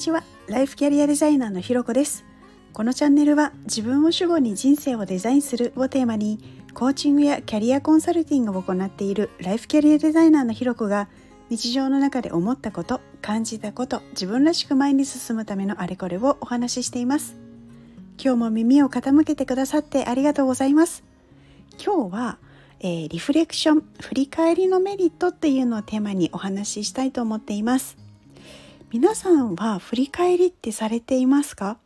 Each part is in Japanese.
ちは。ライフキャリアデザイナーのひろこです。このチャンネルは自分を主語に人生をデザインするをテーマにコーチングやキャリアコンサルティングを行っているライフキャリアデザイナーのひろこが日常の中で思ったこと感じたこと自分らしく前に進むためのあれこれをお話ししています。今日も耳を傾けてくださってありがとうございます。今日は、えー、リフレクション振り返りのメリットっていうのをテーマにお話ししたいと思っています。皆さんは振り返りってされていますか？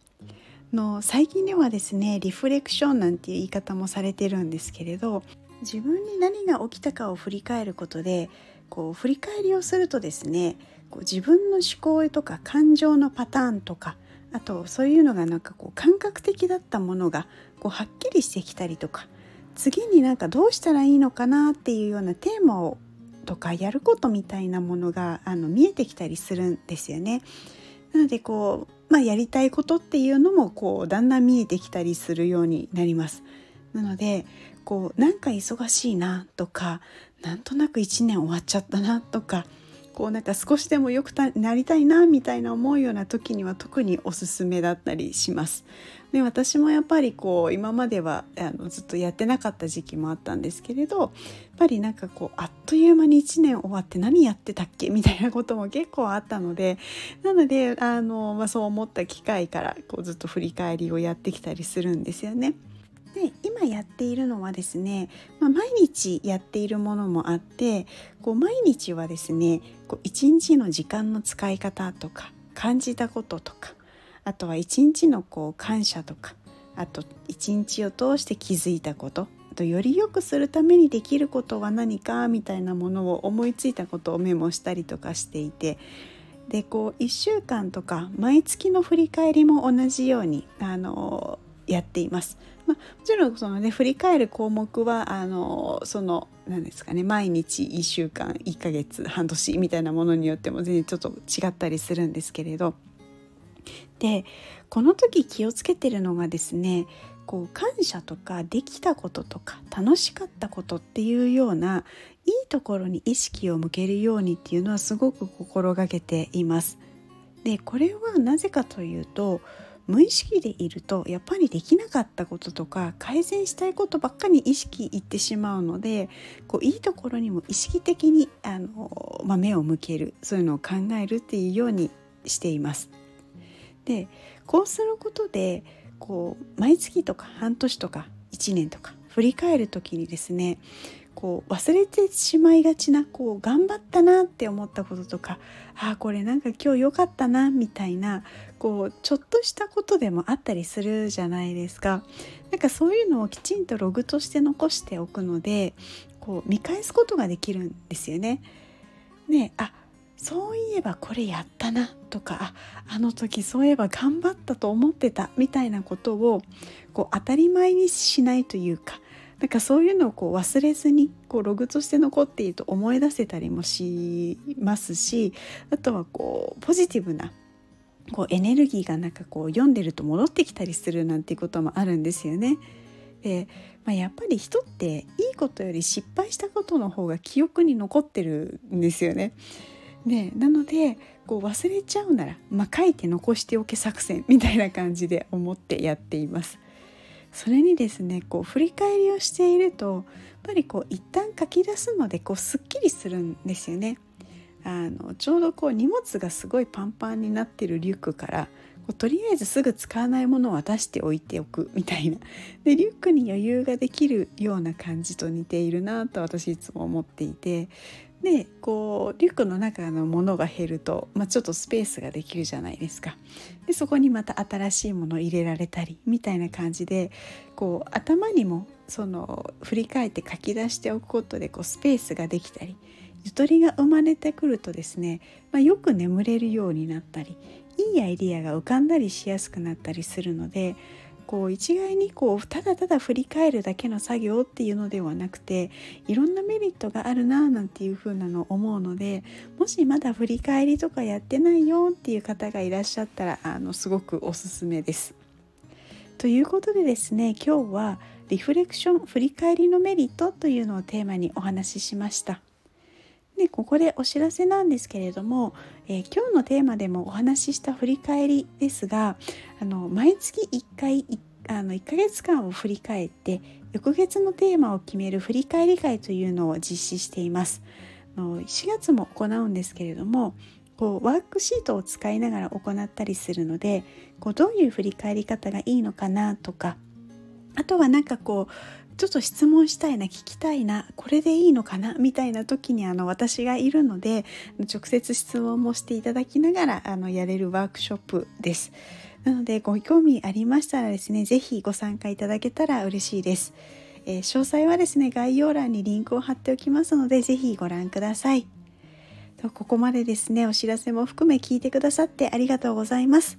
の最近ではですねリフレクションなんていう言い方もされてるんですけれど自分に何が起きたかを振り返ることでこう振り返りをするとですねこう自分の思考とか感情のパターンとかあとそういうのがなんかこう感覚的だったものがこうはっきりしてきたりとか次になんかどうしたらいいのかなっていうようなテーマをとかやることみたいなものがあの見えてきたりするんですよね。なのでこう、まあ、やりたいことっていうのもこうだんだん見えてきたりするようになります。なのでこうなんか忙しいなとかなんとなく1年終わっちゃったなとかこうなんか少しでも良くなりたいなみたいな思うような時には特におすすめだったりします。で私もやっぱりこう今まではあのずっとやってなかった時期もあったんですけれどやっぱりなんかこうあっという間に1年終わって何やってたっけ？みたいなことも結構あったのでなのであの、まあ、そう思った機会からこうずっと振り返りをやってきたりするんですよね。で今やっているのはですね、まあ、毎日やっているものもあってこう毎日はですねこう一日の時間の使い方とか感じたこととかあとは一日のこう感謝とかあと一日を通して気づいたことあとより良くするためにできることは何かみたいなものを思いついたことをメモしたりとかしていてでこう1週間とか毎月の振り返りも同じようにあのやっています。まあ、もちろんそのね振り返る項目はあのその何ですかね毎日1週間1ヶ月半年みたいなものによっても全然ちょっと違ったりするんですけれどでこの時気をつけてるのがですねこう感謝とかできたこととか楽しかったことっていうようないいところに意識を向けるようにっていうのはすごく心がけています。でこれはなぜかというと無意識でいるとやっぱりできなかったこととか改善したいことばっかり意識いってしまうのでこういいところにも意識的にあの、まあ、目を向けるそういうのを考えるっていうようにしています。でこうすることでこう毎月とか半年とか1年とか振り返る時にですねこう忘れてしまいがちなこう頑張ったなって思ったこととかああこれなんか今日良かったなみたいなこうちょっとしたことでもあったりするじゃないですか。なんかそういうのをきちんとログとして残しておくのでこう見返すことができるんですよね。ねあそういえばこれやったなとかあの時そういえば頑張ったと思ってたみたいなことをこう当たり前にしないというかなんかそういうのをこう忘れずにこうログとして残っていると思い出せたりもしますしあとはこうポジティブなこうエネルギーがなんかこう読んでると戻ってきたりするなんていうこともあるんですよね。で、まあ、やっぱり人っていいことより失敗したことの方が記憶に残ってるんですよね。ね、なのでこう忘れちゃうなら、まあ、書いて残しておけ作戦みたいな感じで思ってやっています。それにですねこう振り返りをしているとやっぱりこう一旦書き出すのでこうすっきりするんですよね。あのちょうどこう荷物がすごいパンパンになってるリュックからこうとりあえずすぐ使わないものを出しておいておくみたいなでリュックに余裕ができるような感じと似ているなと私いつも思っていてでこうリュックの中のものが減ると、まあ、ちょっとスペースができるじゃないですか。でそこにまた新しいものを入れられたりみたいな感じでこう頭にもその振り返って書き出しておくことでこうスペースができたりゆとりが生まれてくるとですね、まあ、よく眠れるようになったりいいアイディアが浮かんだりしやすくなったりするのでこう一概にこうただただ振り返るだけの作業っていうのではなくていろんなメリットがあるななんていう風なのを思うのでもしまだ振り返りとかやってないよっていう方がいらっしゃったらあのすごくおすすめです。ということでですね今日はリフレクション振り返りのメリットというのをテーマにお話ししました。でここでお知らせなんですけれども、えー、今日のテーマでもお話しした振り返りですがあの毎月1回あの1ヶ月間を振り返って翌月のテーマを決める振り返り会というのを実施しています。4月も行うんですけれどもこうワークシートを使いながら行ったりするのでこうどういう振り返り方がいいのかなとかあとはなんかこうちょっと質問したいな聞きたいなこれでいいのかなみたいな時にあの私がいるので直接質問もしていただきながらあのやれるワークショップです。なのでご興味ありましたらですね是非ご参加いただけたら嬉しいです。えー、詳細はですね概要欄にリンクを貼っておきますので是非ご覧ください。とここまでですねお知らせも含め聞いてくださってありがとうございます。